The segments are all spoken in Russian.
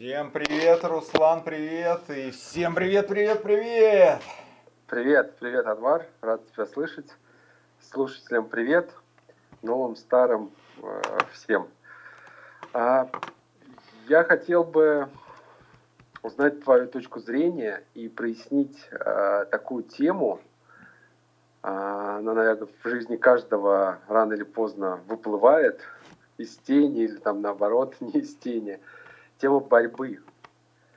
Всем привет, Руслан, привет. И всем привет, привет, привет. Привет, привет, Анвар. Рад тебя слышать. Слушателям привет. Новым, старым э, всем. А, я хотел бы узнать твою точку зрения и прояснить э, такую тему. Э, она, наверное, в жизни каждого рано или поздно выплывает из тени или там наоборот не из тени. Тема борьбы.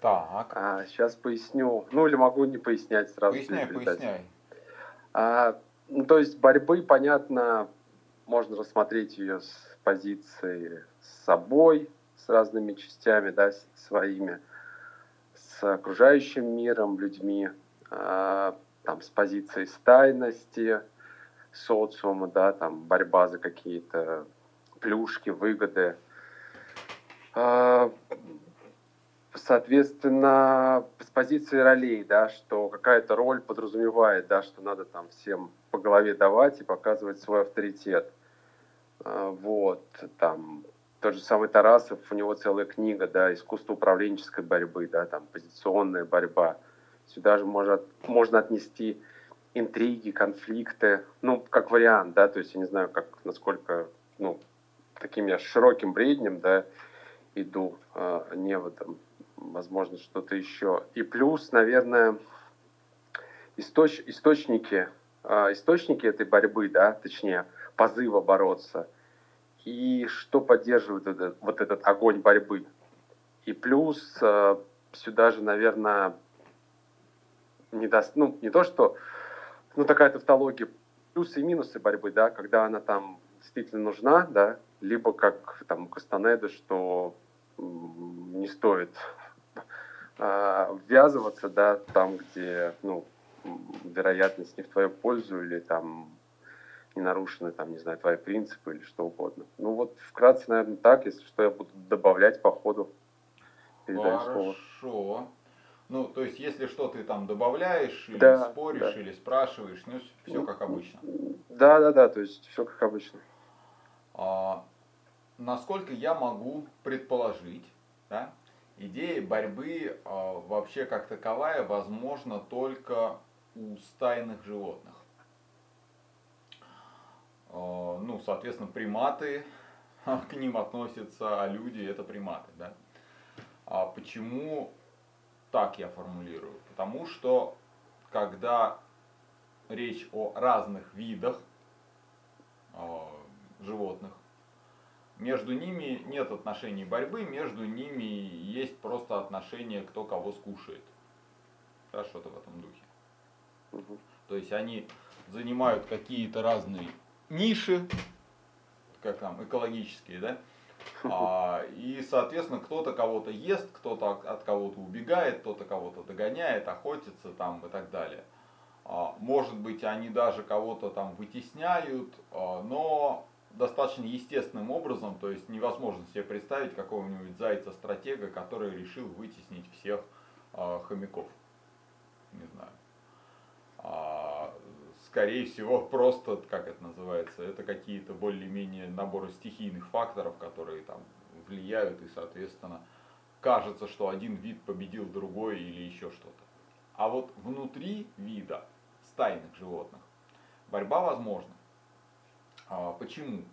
Так. А, сейчас поясню. Ну или могу не пояснять сразу. Поясняй, поясняй. А, ну, то есть борьбы, понятно, можно рассмотреть ее с позиции с собой, с разными частями, да, своими, с окружающим миром, людьми, а, там, с позиции стайности, социума, да, там, борьба за какие-то плюшки, выгоды. А, соответственно, с позиции ролей, да, что какая-то роль подразумевает, да, что надо там всем по голове давать и показывать свой авторитет. А, вот, там, тот же самый Тарасов, у него целая книга, да, искусство управленческой борьбы, да, там, позиционная борьба. Сюда же можно, можно отнести интриги, конфликты, ну, как вариант, да, то есть я не знаю, как, насколько, ну, таким я широким бреднем, да, иду, а, не в этом, возможно, что-то еще. И плюс, наверное, источ, источники, а, источники этой борьбы, да, точнее, позыва бороться, и что поддерживает этот, вот этот огонь борьбы. И плюс а, сюда же, наверное, не даст, ну, не то, что, ну, такая тавтология, плюсы и минусы борьбы, да, когда она там действительно нужна, да, либо как там Кастанеда, что не стоит а, ввязываться, да, там, где, ну, вероятность не в твою пользу или там не нарушены, там, не знаю, твои принципы или что угодно. Ну вот вкратце, наверное, так, если что, я буду добавлять по ходу. Передаю Хорошо. Слово. Ну, то есть, если что ты там добавляешь, или да, споришь, да. или спрашиваешь, ну, все ну, как обычно. Да, да, да, то есть, все как обычно. А, насколько я могу предположить, да, идея борьбы э, вообще как таковая возможна только у стайных животных. Э, ну, соответственно, приматы, к ним относятся, а люди это приматы. Да? А почему так я формулирую? Потому что когда речь о разных видах э, животных, между ними нет отношений борьбы, между ними есть просто отношение, кто кого скушает. Да, что-то в этом духе. Угу. То есть они занимают какие-то разные ниши, как там, экологические, да, а, и, соответственно, кто-то кого-то ест, кто-то от кого-то убегает, кто-то кого-то догоняет, охотится там и так далее. А, может быть, они даже кого-то там вытесняют, а, но достаточно естественным образом, то есть невозможно себе представить какого-нибудь зайца-стратега, который решил вытеснить всех э, хомяков. Не знаю. А, скорее всего, просто, как это называется, это какие-то более-менее наборы стихийных факторов, которые там влияют и, соответственно, кажется, что один вид победил другой или еще что-то. А вот внутри вида стайных животных борьба возможна. А, почему?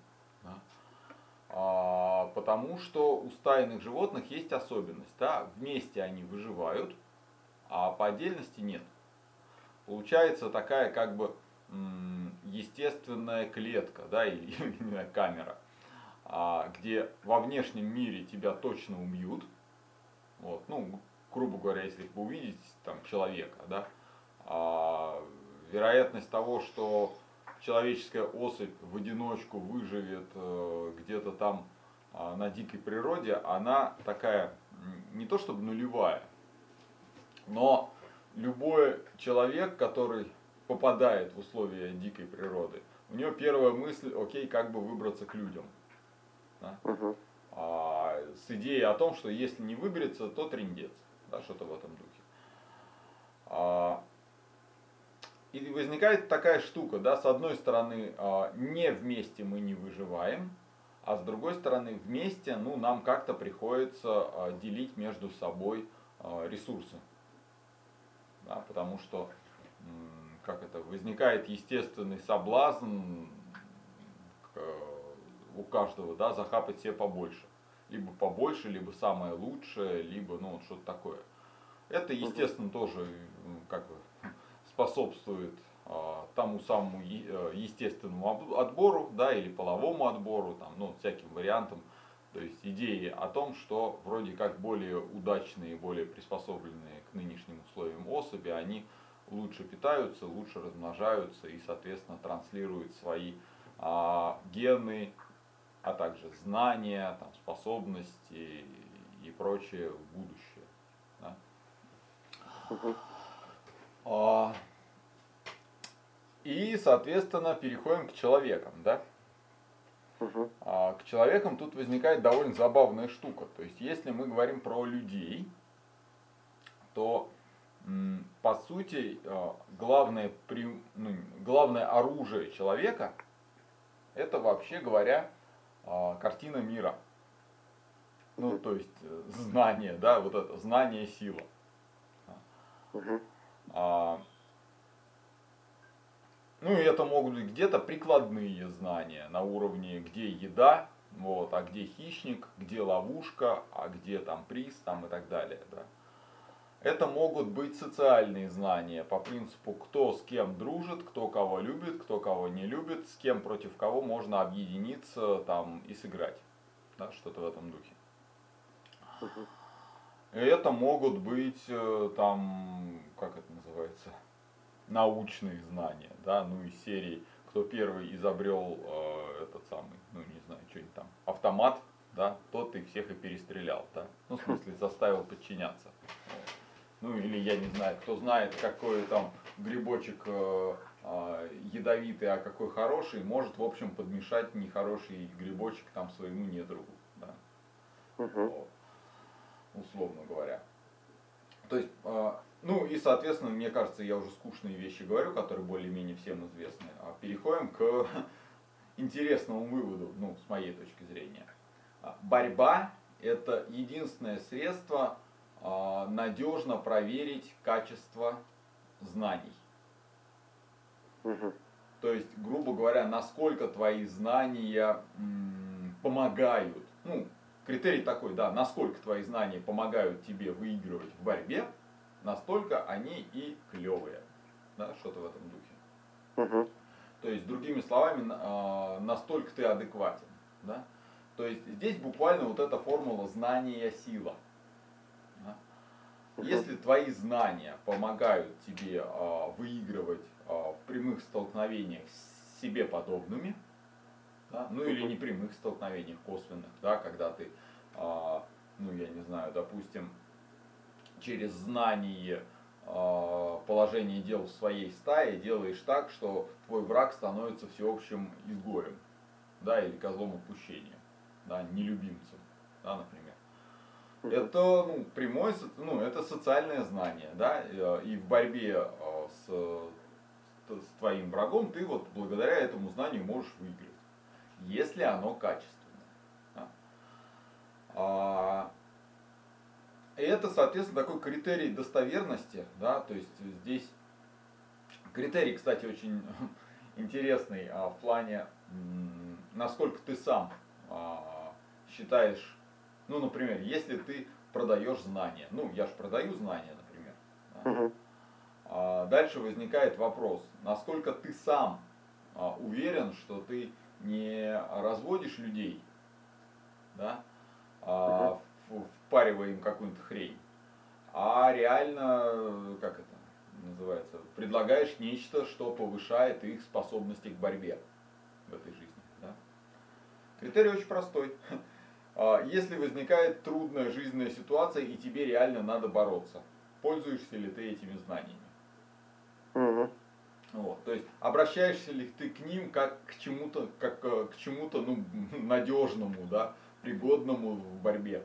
А, потому что у стайных животных есть особенность. Да? Вместе они выживают, а по отдельности нет. Получается такая как бы естественная клетка да, или камера, а, где во внешнем мире тебя точно убьют. Вот, ну, грубо говоря, если вы увидите там человека, да, а, вероятность того, что человеческая особь в одиночку выживет э, где-то там э, на дикой природе, она такая не то чтобы нулевая, но любой человек, который попадает в условия дикой природы, у него первая мысль, окей, как бы выбраться к людям. Да? Угу. А, с идеей о том, что если не выберется, то трендец. Да, что-то в этом духе. А, и возникает такая штука, да, с одной стороны, а, не вместе мы не выживаем, а с другой стороны вместе, ну, нам как-то приходится а, делить между собой а, ресурсы. Да, потому что, как это, возникает естественный соблазн у каждого, да, захапать себе побольше. Либо побольше, либо самое лучшее, либо, ну, вот что-то такое. Это, естественно, тоже, как бы, способствует а, тому самому естественному отбору, да, или половому отбору, там, ну, всяким вариантам. То есть идеи о том, что вроде как более удачные, более приспособленные к нынешним условиям особи, они лучше питаются, лучше размножаются и, соответственно, транслируют свои а, гены, а также знания, там, способности и прочее в будущее. Да? Угу. А, и, соответственно, переходим к человекам, да? Угу. А, к человекам тут возникает довольно забавная штука. То есть, если мы говорим про людей, то по сути а, главное, ну, главное оружие человека это вообще говоря а, картина мира. Ну, то есть э, знание, да, вот это знание сила. Угу. Ну и это могут быть где-то прикладные знания на уровне, где еда, вот, а где хищник, где ловушка, а где там приз там и так далее. Да. Это могут быть социальные знания по принципу, кто с кем дружит, кто кого любит, кто кого не любит, с кем против кого можно объединиться там и сыграть. Да, что-то в этом духе. Это могут быть э, там, как это называется, научные знания, да, ну из серии, кто первый изобрел э, этот самый, ну не знаю, что-нибудь там, автомат, да, тот и всех и перестрелял, да, ну в смысле заставил подчиняться. Ну или я не знаю, кто знает, какой там грибочек э, э, ядовитый, а какой хороший, может в общем подмешать нехороший грибочек там своему недругу, да, угу. вот, условно говоря. То есть э, ну и, соответственно, мне кажется, я уже скучные вещи говорю, которые более-менее всем известны. А переходим к интересному выводу, ну, с моей точки зрения. Борьба – это единственное средство а, надежно проверить качество знаний. Угу. То есть, грубо говоря, насколько твои знания м, помогают. Ну, критерий такой, да, насколько твои знания помогают тебе выигрывать в борьбе – настолько они и клевые. Да, что-то в этом духе. Угу. То есть, другими словами, а, настолько ты адекватен. Да? То есть здесь буквально вот эта формула знания сила. Да? Угу. Если твои знания помогают тебе а, выигрывать а, в прямых столкновениях с себе подобными, да? ну или непрямых столкновениях косвенных, да, когда ты, ну я не знаю, допустим, через знание э, положения дел в своей стае делаешь так, что твой враг становится всеобщим изгоем, да, или козлом отпущения, да, нелюбимцем, да, например. Это ну, прямое, ну, это социальное знание, да, и в борьбе э, с, с твоим врагом ты вот благодаря этому знанию можешь выиграть, если оно качественное. Да. Это, соответственно, такой критерий достоверности, да, то есть здесь критерий, кстати, очень интересный а, в плане, насколько ты сам а, считаешь, ну, например, если ты продаешь знания, ну, я же продаю знания, например, да, угу. а, дальше возникает вопрос, насколько ты сам а, уверен, что ты не разводишь людей, да, а, угу впаривая им какую-то хрень, а реально, как это называется, предлагаешь нечто, что повышает их способности к борьбе в этой жизни. Да? Критерий очень простой. А, если возникает трудная жизненная ситуация и тебе реально надо бороться, пользуешься ли ты этими знаниями? Угу. Вот, то есть обращаешься ли ты к ним как к чему-то, как э, к чему-то ну, надежному, да, пригодному в борьбе.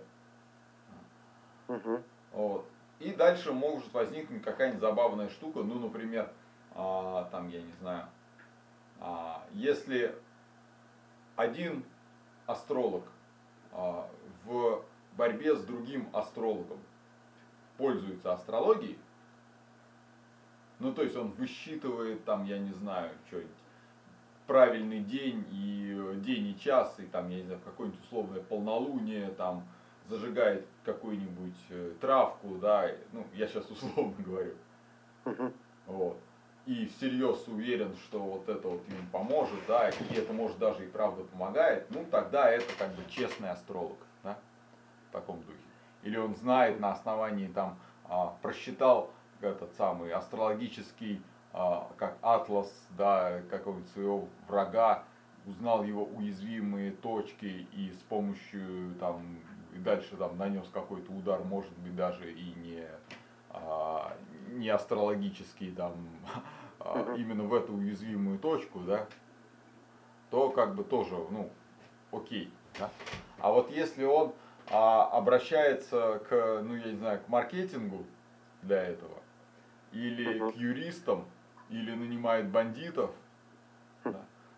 Угу. Вот. И дальше может возникнуть какая-нибудь забавная штука, ну, например, а, там, я не знаю, а, если один астролог а, в борьбе с другим астрологом пользуется астрологией, ну то есть он высчитывает там, я не знаю, что-нибудь, правильный день и день и час, и там, я не знаю, какое-нибудь условное полнолуние, там, зажигает какую-нибудь э, травку, да, ну, я сейчас условно говорю. Вот. И всерьез уверен, что вот это вот ему поможет, да, и это может даже и правда помогает, ну тогда это как бы честный астролог, да, в таком духе. Или он знает на основании там, а, просчитал этот самый астрологический, а, как атлас, да, какого-нибудь своего врага, узнал его уязвимые точки и с помощью там и дальше там нанес какой-то удар, может быть даже и не, а, не астрологический там, а, именно в эту уязвимую точку, да, то как бы тоже, ну, окей. Да? А вот если он а, обращается к, ну я не знаю, к маркетингу для этого, или uh-huh. к юристам, или нанимает бандитов,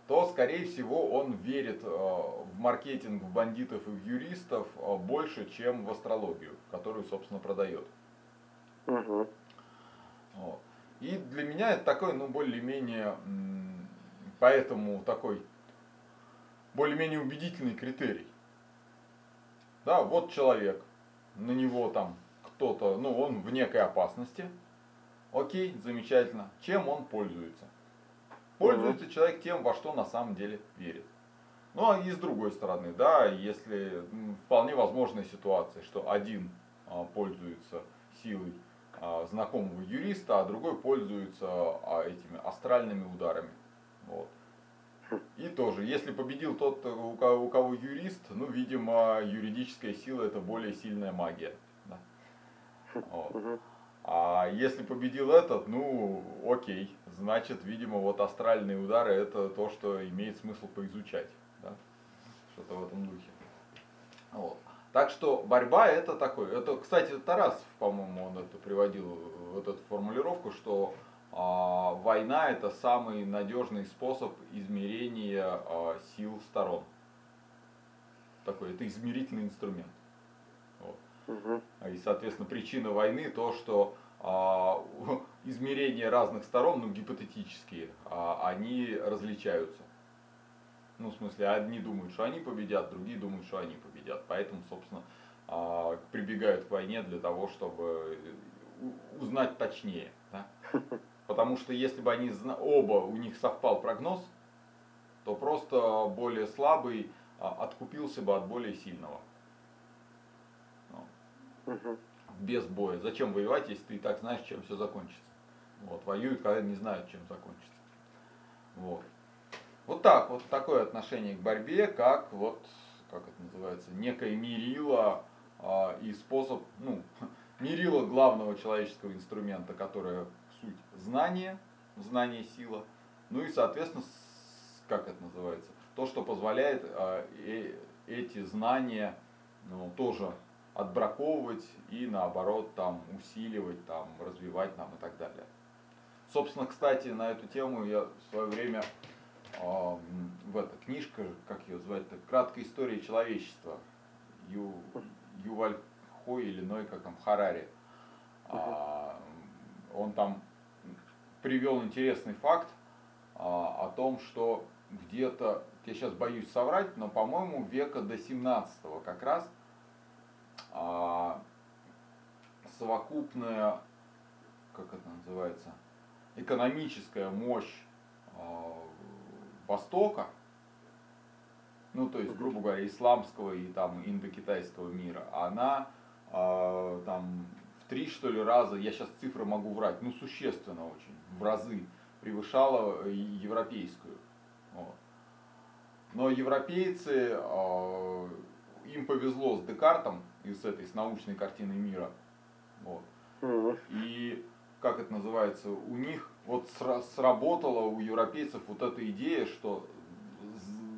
то, скорее всего, он верит э, в маркетинг, в бандитов и в юристов э, больше, чем в астрологию, которую, собственно, продает. Угу. Вот. И для меня это такой, ну, более-менее, поэтому такой более-менее убедительный критерий. Да, вот человек, на него там кто-то, ну, он в некой опасности. Окей, замечательно. Чем он пользуется? Пользуется угу. человек тем, во что на самом деле верит. Ну, а и с другой стороны, да, если вполне возможная ситуация, что один а, пользуется силой а, знакомого юриста, а другой пользуется а, этими астральными ударами. Вот. И тоже, если победил тот, у кого, у кого юрист, ну, видимо, юридическая сила это более сильная магия. Да? Вот. А если победил этот, ну, окей, значит, видимо, вот астральные удары это то, что имеет смысл поизучать. Да? Что-то в этом духе. Вот. Так что борьба это такой. Это, кстати, Тарас, по-моему, он это приводил, вот эту формулировку, что а, война это самый надежный способ измерения а, сил сторон. Такой, это измерительный инструмент. Угу. И, соответственно, причина войны то, что измерения разных сторон, ну, гипотетические, а, они различаются. Ну, в смысле, одни думают, что они победят, другие думают, что они победят. Поэтому, собственно, а, прибегают к войне для того, чтобы узнать точнее. Да? Потому что если бы они оба, у них совпал прогноз, то просто более слабый а, откупился бы от более сильного. Угу. Без боя. Зачем воевать, если ты и так знаешь, чем все закончится? Вот, воюют, когда не знают, чем закончится. Вот. Вот так, вот такое отношение к борьбе, как вот, как это называется, некое мерило а, и способ, ну, мерило главного человеческого инструмента, которое суть знание, знание сила, ну и, соответственно, как это называется, то, что позволяет а, э, эти знания ну, тоже отбраковывать и наоборот там усиливать, там, развивать нам и так далее. Собственно, кстати, на эту тему я в свое время э, в эта книжка, как ее звать, краткая история человечества, Ю, Юваль Хой или Ной, как там, Харари. А, он там привел интересный факт а, о том, что где-то, я сейчас боюсь соврать, но, по-моему, века до 17 как раз совокупная, как это называется, экономическая мощь а, Востока, ну то есть, грубо говоря, исламского и там индокитайского мира, она э, там в три что ли раза, я сейчас цифры могу врать, ну существенно очень, в разы превышала европейскую. Вот. Но европейцы, э, им повезло с Декартом, и с этой, с научной картиной мира. Вот. И как это называется, у них вот сработала у европейцев вот эта идея, что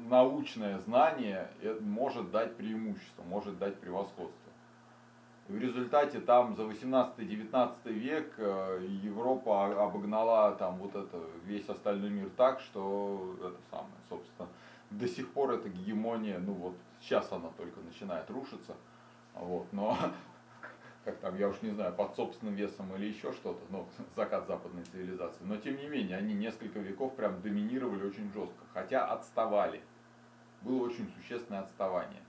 научное знание может дать преимущество, может дать превосходство. В результате там за 18-19 век э, Европа обогнала там вот это, весь остальной мир так, что это самое, собственно, до сих пор эта гегемония, ну вот сейчас она только начинает рушиться, вот, но как там, я уж не знаю, под собственным весом или еще что-то, ну, закат западной цивилизации. Но тем не менее, они несколько веков прям доминировали очень жестко, хотя отставали. Было очень существенное отставание.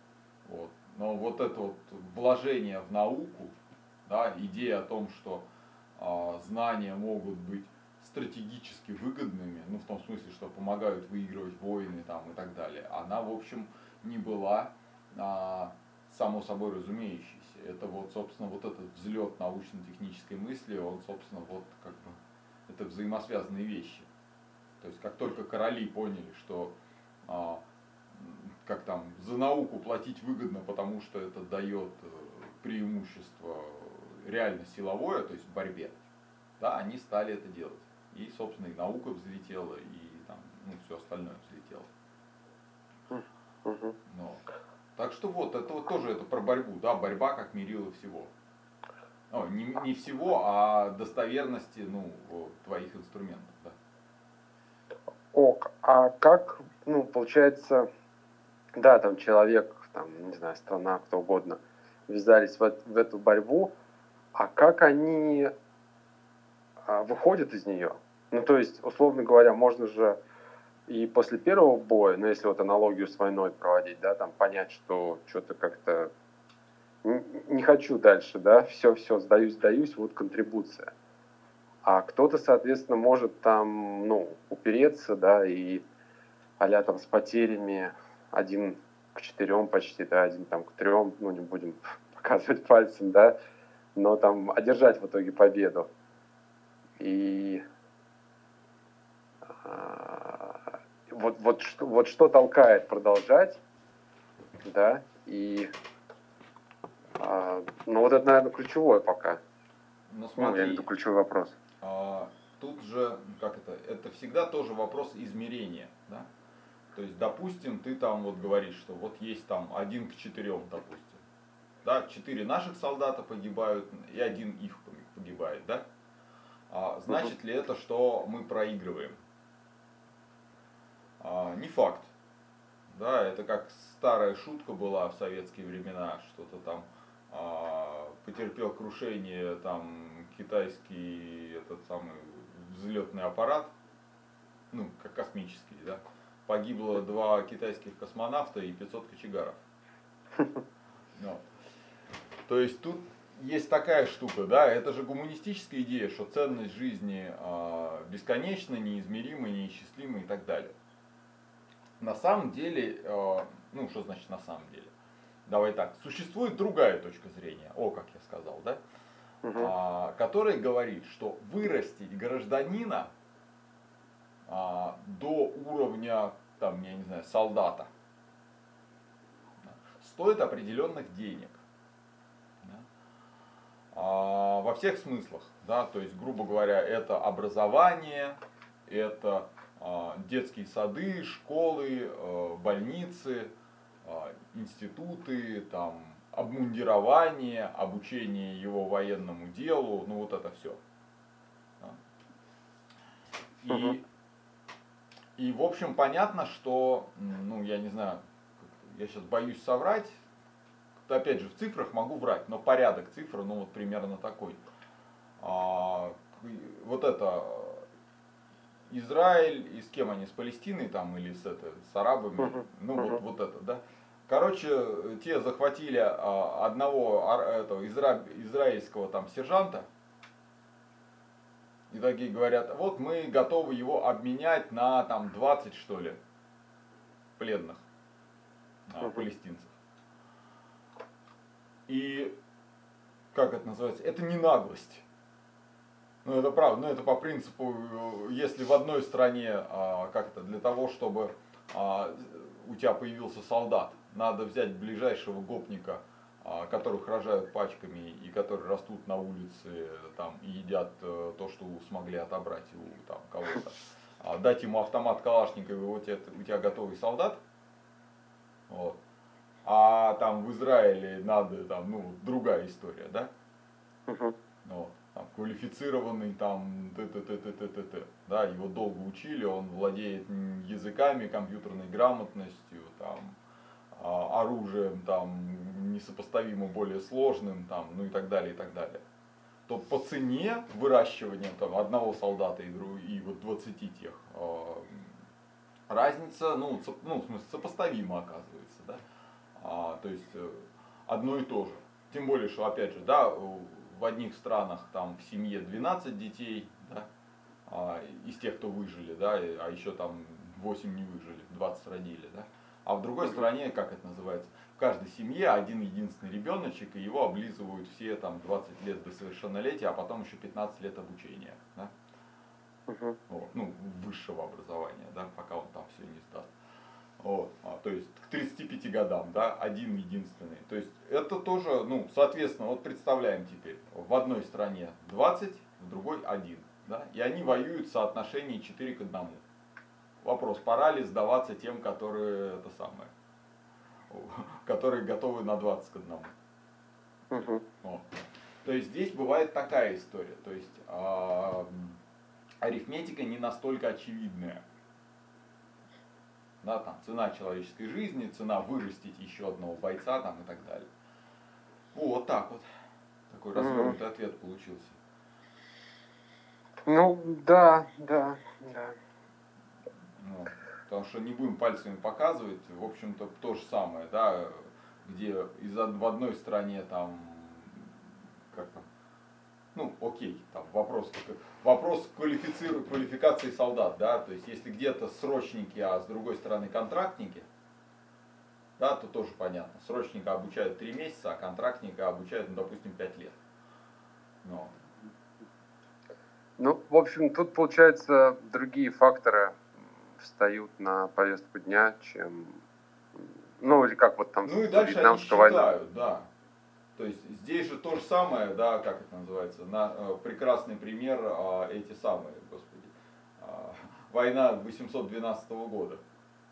Вот. Но вот это вот вложение в науку, да, идея о том, что э, знания могут быть стратегически выгодными, ну в том смысле, что помогают выигрывать войны там и так далее, она в общем не была а, само собой разумеющейся. Это вот, собственно, вот этот взлет научно-технической мысли, он, собственно, вот как бы, это взаимосвязанные вещи. То есть, как только короли поняли, что а, как там, за науку платить выгодно, потому что это дает э, преимущество реально силовое, то есть в борьбе, да, они стали это делать. И, собственно, и наука взлетела, и там, ну, все остальное взлетело. Но. Так что вот, это вот тоже это про борьбу, да, борьба как мерило всего. О, не, не всего, а достоверности, ну, твоих инструментов, да. Ок, а как, ну, получается, да, там человек, там, не знаю, страна, кто угодно, ввязались в, в эту борьбу, а как они а, выходят из нее? Ну, то есть, условно говоря, можно же и после первого боя, ну, если вот аналогию с войной проводить, да, там понять, что что-то как-то не хочу дальше, да, все, все, сдаюсь, сдаюсь, вот контрибуция. А кто-то, соответственно, может там, ну, упереться, да, и а там с потерями один к четырем почти, да, один там к трем, ну, не будем показывать пальцем, да, но там одержать в итоге победу. И а, вот, вот, что, вот что толкает продолжать, да, и а, ну вот это, наверное, ключевое пока. Ну, я смотри, имею в виду ключевой вопрос. А, тут же, как это, это всегда тоже вопрос измерения, да? То есть, допустим, ты там вот говоришь, что вот есть там один к четырем, допустим. Да, четыре наших солдата погибают, и один их погибает, да? А, значит ли это, что мы проигрываем? А, не факт. Да, это как старая шутка была в советские времена, что-то там а, потерпел крушение там китайский этот самый взлетный аппарат, ну, как космический, да, погибло два китайских космонавта и 500 кочегаров. То есть тут есть такая штука, да, это же гуманистическая идея, что ценность жизни а, бесконечна, неизмерима, неисчислима и так далее. На самом деле, а, ну что значит на самом деле? Давай так, существует другая точка зрения, о, как я сказал, да, Мгм. а, который говорит, что вырастить гражданина а, до уровня, там, я не знаю, солдата да, стоит определенных денег. да. А, во всех смыслах, да, то есть, грубо говоря, это образование, это детские сады, школы, э, больницы, а, институты, там, обмундирование, обучение его военному делу, ну вот это все. И, и в общем понятно, что, ну я не знаю, я сейчас боюсь соврать, опять же в цифрах могу врать, но порядок цифр, ну вот примерно такой. А, вот это Израиль и с кем они, с Палестиной там или с, это, с арабами, Мгм. ну Мгм. вот, вот это, да. Короче, те захватили а, одного ар- этого изра- израильского там сержанта, и такие говорят, вот мы готовы его обменять на там 20 что ли пленных а, Мгм. палестинцев. И как это называется? Это не наглость. Ну это правда, ну это по принципу, если в одной стране, а, как это, для того, чтобы а, у тебя появился солдат, надо взять ближайшего гопника, а, которых рожают пачками и которые растут на улице там, и едят э, то, что смогли отобрать у там, кого-то, а, дать ему автомат Калашникова, и вот это, у тебя готовый солдат, вот. А там в Израиле надо, там, ну, другая история, да? Мгм. Вот. Там, квалифицированный там т т т т т т т да, его долго учили, он владеет языками, компьютерной грамотностью, там, а, оружием там несопоставимо более сложным, там, ну и так далее, и так далее. То по цене выращивания там, одного солдата и, и вот 20 тех э, разница, ну, ну, в смысле, сопоставима оказывается, да, а, то есть э, одно и то же. Тем более, что, опять же, да, в одних странах там в семье 12 детей, да, а, из тех, кто выжили, да, а еще там 8 не выжили, 20 родили, да. А в другой стране, как это называется, в каждой семье один единственный ребеночек, и его облизывают все там 20 лет до совершеннолетия, а потом еще 15 лет обучения, да. Угу. Вот, ну, высшего образования, да, пока он там все не сдаст. Вот, а, то есть к 35 годам, да, один единственный. То есть это тоже, ну, соответственно, вот представляем теперь, в одной стране 20, в другой один, да, и они воюют в соотношении 4 к 1. Вопрос, пора ли сдаваться тем, которые это самое, которые готовы на 20 к 1. Угу. Вот. То есть здесь бывает такая история, то есть э, арифметика не настолько очевидная да, там, цена человеческой жизни, цена вырастить еще одного бойца там, и так далее. Вот так вот. Такой развернутый mm. ответ получился. Ну, да, да, да. Ну, потому что не будем пальцами показывать, в общем-то, то же самое, да, где из в одной стране там, как там, ну, окей, там вопрос, вопрос квалифициру, квалификации солдат, да, то есть если где-то срочники, а с другой стороны контрактники, да, то тоже понятно. Срочника обучают 3 месяца, а контрактника обучают, ну, допустим, 5 лет. Но. Ну, в общем, тут, получается, другие факторы встают на повестку дня, чем, ну, или как вот там ну, и дальше они считают, война. да. То есть здесь же то же самое, да, как это называется, на, э, прекрасный пример э, эти самые, господи, э, война 812 года,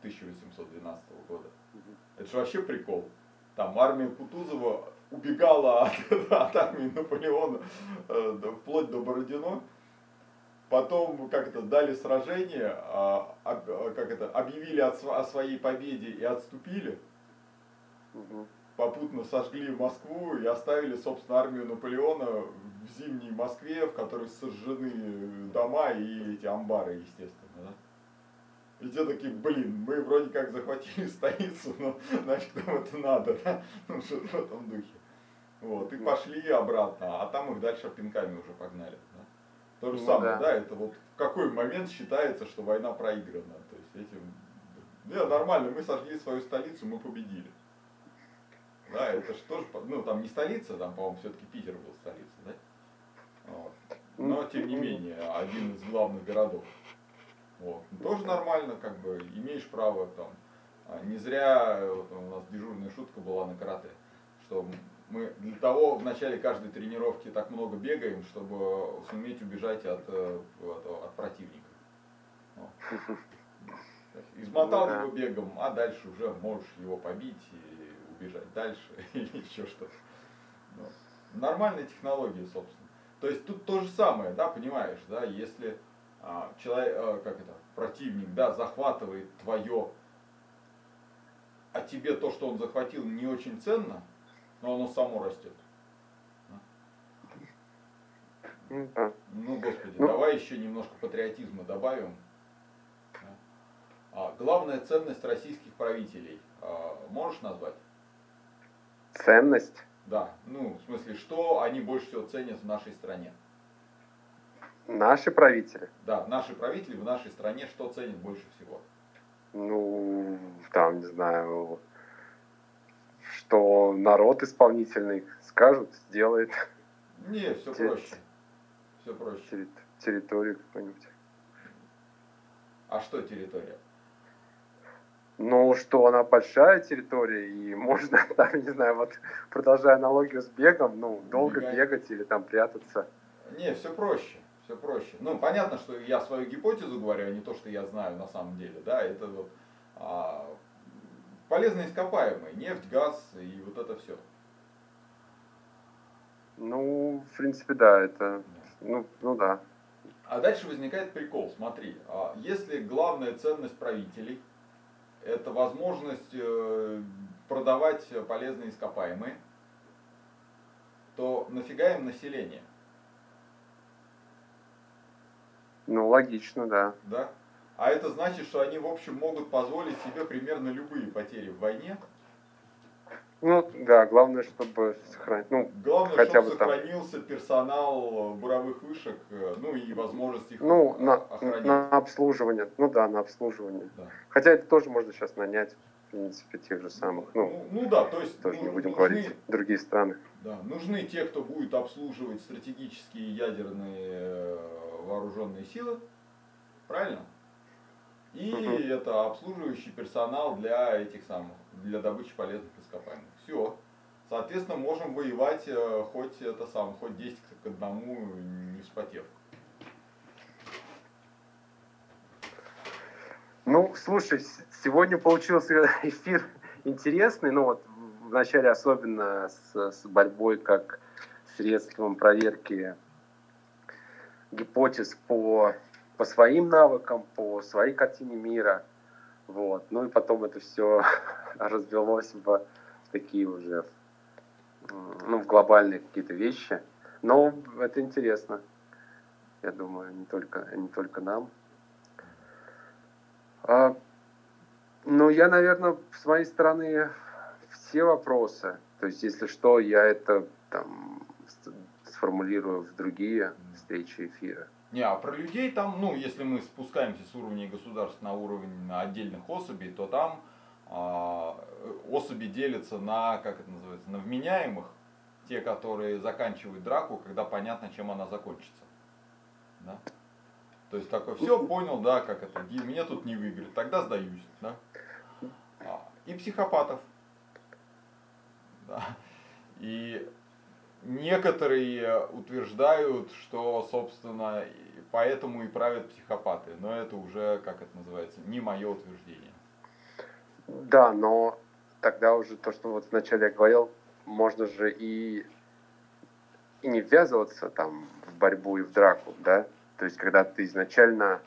1812 года. Это же вообще прикол. Там армия Кутузова убегала от, от армии Наполеона э, вплоть до Бородино. Потом как это дали сражение, а, а, как это объявили о, о своей победе и отступили. Угу попутно сожгли Москву и оставили, собственно, армию Наполеона в зимней Москве, в которой сожжены дома и эти амбары, естественно. Да? И те такие, блин, мы вроде как захватили столицу, но нафиг нам это надо, да? Ну, что в этом духе. Вот, и пошли обратно, а там их дальше пинками уже погнали. Да? То же ну, самое, да. да, это вот в какой момент считается, что война проиграна. То есть этим, да, нормально, мы сожгли свою столицу, мы победили. Да, это же тоже, ну там не столица, там, по-моему, все-таки Питер был столица, да? Вот. Но, тем не менее, один из главных городов. Вот. Тоже нормально, как бы, имеешь право там. А не зря вот, у нас дежурная шутка была на карате, что мы для того в начале каждой тренировки так много бегаем, чтобы суметь убежать от, э, от, от противника. Вот. Измотал его бегом, а дальше уже можешь его побить и бежать дальше или еще что-то. Ну, нормальные технологии, собственно. То есть тут то же самое, да, понимаешь, да, если а, человек, а, как это, противник, да, захватывает твое, а тебе то, что он захватил, не очень ценно, но оно само растет. Ну, господи, ну, давай еще немножко патриотизма добавим. А, главная ценность российских правителей. А, можешь назвать? Ценность? Да, ну, в смысле, что они больше всего ценят в нашей стране? Наши правители? Да, наши правители в нашей стране что ценят больше всего? Ну, там, не знаю, что народ исполнительный скажут, сделает. Не, все Терри... проще. Все проще. Терри... Территорию какую-нибудь. А что территория? Ну, что она большая территория, и можно там, не знаю, вот продолжая аналогию с бегом, ну, долго Бегать. бегать или там прятаться. Не, все проще, все проще. Ну, понятно, что я свою гипотезу говорю, а не то, что я знаю на самом деле, да, это вот а, полезные ископаемые, нефть, газ и вот это все. Ну, Ну, в принципе, да, это, ну, ну да. А дальше возникает прикол, смотри, а если главная ценность правителей это возможность э, продавать полезные ископаемые, то нафига им население? Ну, логично, да. Да? А это значит, что они, в общем, могут позволить себе примерно любые потери в войне. Ну, да, главное, чтобы сохранить, ну, Главное, хотя чтобы бы сохранился там... персонал буровых вышек, э, ну и возможность их ну, на, охранять. на обслуживание, ну да, на обслуживание. Да. Хотя это тоже можно сейчас нанять, в принципе, тех же самых, ну, ну, ну да, то есть тоже ну, не будем нужны, говорить другие страны. Да, нужны те, кто будет обслуживать стратегические ядерные э, вооруженные силы, правильно? И угу. это обслуживающий персонал для этих самых, для добычи полезных ископаемых. Все. Соответственно, можем воевать э, хоть это сам, хоть 10 к одному, не вспотев. Ну, слушай, сегодня получился эфир интересный, ну вот вначале особенно с, с борьбой как средством проверки гипотез по, по своим навыкам, по своей картине мира. Вот. Ну и потом это все развелось в такие уже, ну, в глобальные какие-то вещи. Но это интересно, я думаю, не только, не только нам. А, ну, я, наверное, с моей стороны все вопросы. То есть, если что, я это там сформулирую в другие встречи эфира. Не, а про людей там, ну, если мы спускаемся с уровня государств на уровень отдельных особей, то там особи делятся на, как это называется, на вменяемых, те, которые заканчивают драку, когда понятно, чем она закончится. Да? То есть такой, все, понял, да, как это, меня тут не выиграть, тогда сдаюсь. Да? А, и психопатов. Да. И некоторые утверждают, что, собственно, поэтому и правят психопаты. Но это уже, как это называется, не мое утверждение. Да, но тогда уже то, что вот вначале я говорил, можно же и, и не ввязываться там в борьбу и в драку, да? То есть, когда ты изначально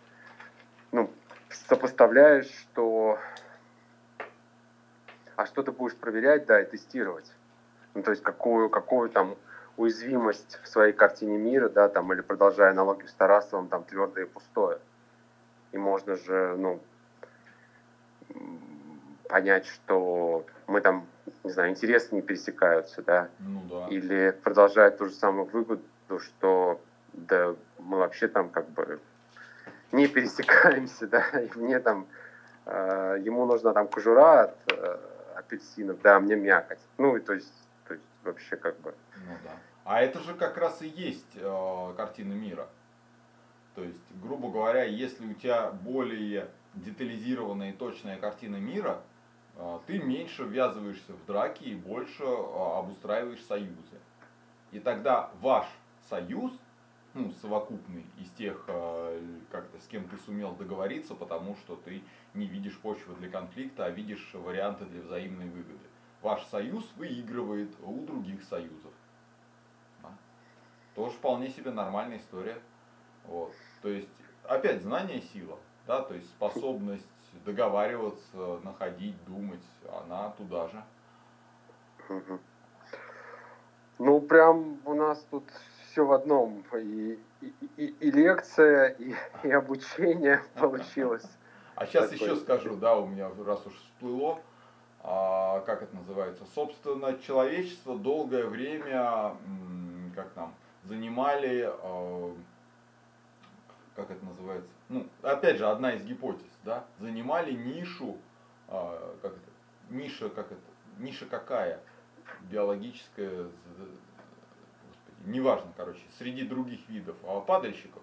ну, сопоставляешь, что а что ты будешь проверять, да, и тестировать. Ну, то есть, какую, какую там уязвимость в своей картине мира, да, там, или продолжая аналогию с Тарасовым, там, твердое и пустое. И можно же, ну, понять, что мы там, не знаю, интересы не пересекаются, да, ну, да. или продолжает ту же самую выгоду, что да мы вообще там как бы не пересекаемся, да, и мне там, э, ему нужна там кожура от э, апельсинов, да, а мне мякоть. Ну, и то есть, то есть вообще как бы. Ну да. А это же как раз и есть э, картина мира. То есть, грубо говоря, если у тебя более детализированная и точная картина мира, ты меньше ввязываешься в драки и больше а, обустраиваешь союзы. И тогда ваш союз, ну, совокупный из тех, а, как-то с кем ты сумел договориться, потому что ты не видишь почвы для конфликта, а видишь варианты для взаимной выгоды. Ваш союз выигрывает у других союзов. Да? Тоже вполне себе нормальная история. Вот. То есть, опять, знание сила, да, то есть способность договариваться, находить, думать, она туда же. Ну, прям у нас тут все в одном. И, и, и, и лекция, и, и обучение получилось. А сейчас Такой... еще скажу, да, у меня раз уж всплыло, а, как это называется, собственно, человечество долгое время, как там, занимали, а, как это называется, ну, опять же, одна из гипотез, да, занимали нишу, а, как это, ниша, как это, ниша какая, биологическая, господи, неважно, короче, среди других видов а падальщиков.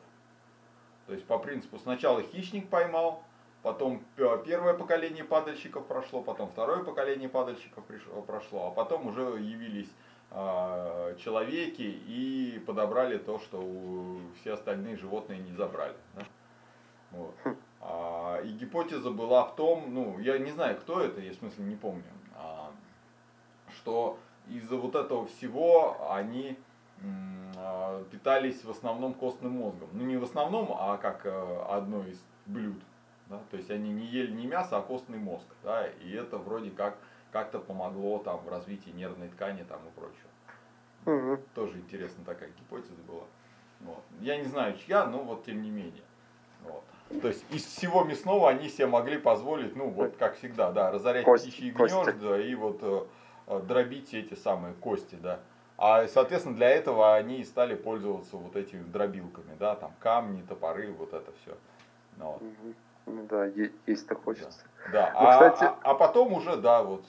То есть по принципу сначала хищник поймал, потом первое поколение падальщиков прошло, потом второе поколение падальщиков пришло, прошло, а потом уже явились э, человеки и подобрали то, что у, все остальные животные не забрали. Да? Вот. А, и гипотеза была в том, ну, я не знаю, кто это, я в смысле не помню, а, что из-за вот этого всего они э, питались в основном костным мозгом. Ну не в основном, а как э, одно из блюд. Да? То есть они не ели не мясо, а костный мозг. Да? И это вроде как как-то помогло там в развитии нервной ткани там и прочего. Мгм. Тоже интересная такая гипотеза была. Вот. Я не знаю чья, но вот тем не менее. Вот. То есть из всего мясного они себе могли позволить, ну вот как всегда, да, разорять Кость- птичьи кости. гнезда и вот э, э, дробить эти самые кости, да. А, соответственно, для этого они и стали пользоваться вот этими дробилками, да, там камни, топоры, вот это все. Вот. Мгм. Ну да, есть-то хочется. Да, Ну, а, кстати- а, а потом уже, да, вот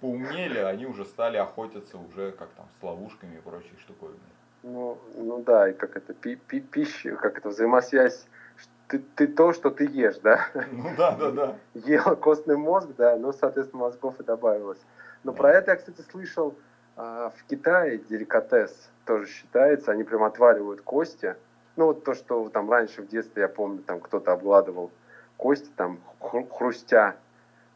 поумнели, они уже стали охотиться уже как там с ловушками и прочей штуковиной. Ну, ну да, и как это, пи- пи- пища, как это, взаимосвязь. Ты, ты то, что ты ешь, да? Ну да, да, да. Ел костный мозг, да, ну, соответственно, мозгов и добавилось. Но Да. про это я, кстати, слышал а, в Китае, деликатес тоже считается, они прям отваривают кости. Ну, вот то, что там раньше в детстве, я помню, там кто-то обгладывал кости, там, хру- хрустя.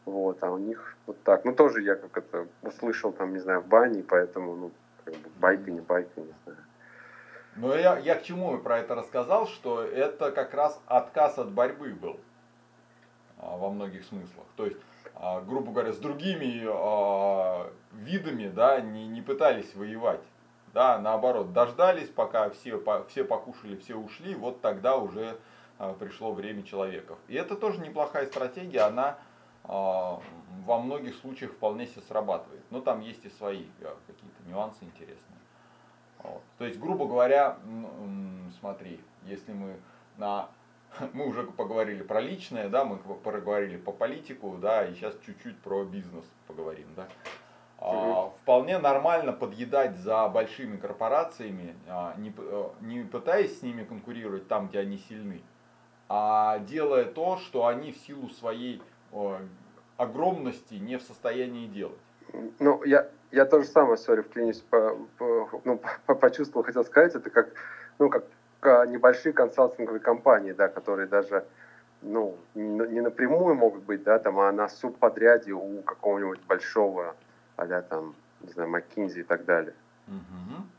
Вот, а у них вот так. Ну, тоже я как это услышал, там, не знаю, в бане, поэтому, ну, как бы байка, не байка, не знаю. Но я, я к чему про это рассказал, что это как раз отказ от борьбы был а, во многих смыслах. То есть, а, грубо говоря, с другими а, видами да, не, не пытались воевать. Да, наоборот, дождались, пока все, все покушали, все ушли, вот тогда уже пришло время человеков. И это тоже неплохая стратегия, она во многих случаях вполне себе срабатывает. Но там есть и свои какие-то нюансы интересные. Вот. То есть, грубо говоря, смотри, если мы на мы уже поговорили про личное, да, мы поговорили по политику, да, и сейчас чуть-чуть про бизнес поговорим, да. А, вполне нормально подъедать за большими корпорациями, а, не, э, не пытаясь с ними конкурировать там, где они сильны, а делая то, что они в силу своей э, огромности не в состоянии делать. Ну, я, я тоже самое, сори, вклинюсь, по, по- ну, по- почувствовал, хотел сказать, это как, ну, как а, небольшие консалтинговые компании, да, которые даже, ну, не, на- не напрямую могут быть, да, там, а на субподряде у какого-нибудь большого, а там, не знаю, McKinsey и так далее. Мгм.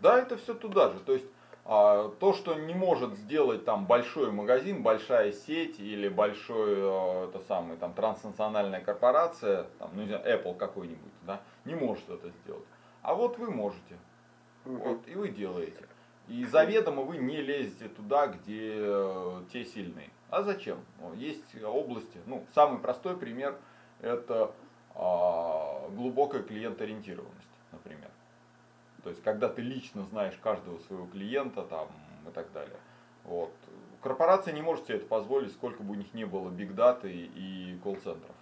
Да, это все туда же. То есть то, что не может сделать там большой магазин, большая сеть или большой э, это самый там транснациональная корпорация, там, ну не знаю, Apple какой-нибудь, да, не может это сделать. А вот вы можете. Вот, и вы делаете. И заведомо вы не лезете туда, где э, те сильные. А зачем? Есть области, ну, самый простой пример это а, глубокая клиенториентированность, например. То есть, когда ты лично знаешь каждого своего клиента там, и так далее. Вот. Корпорация не может себе это позволить, сколько бы у них не было бигдаты и колл-центров.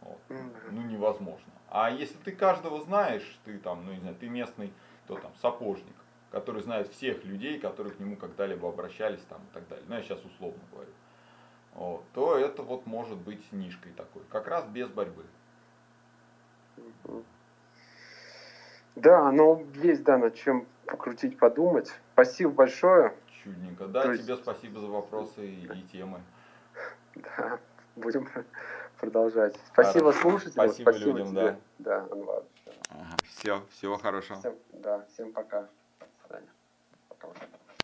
Вот. Ну, невозможно. А если ты каждого знаешь, ты там, ну, не знаю, ты местный, кто там, сапожник, который знает всех людей, которые к нему когда-либо обращались там и так далее. Ну, я сейчас условно говорю. Вот, то это вот может быть нишкой такой. Как раз без борьбы. Мгм. Да, но есть, да, над чем покрутить, подумать. Спасибо большое. Чудненько. Да, То есть- тебе спасибо за вопросы и, и темы. Да, будем продолжать. Спасибо Хорошо. слушателям. Спасибо людям, тебе. Да, Анвар. Все, всего хорошего. Всем, да, всем пока. До свидания. Пока.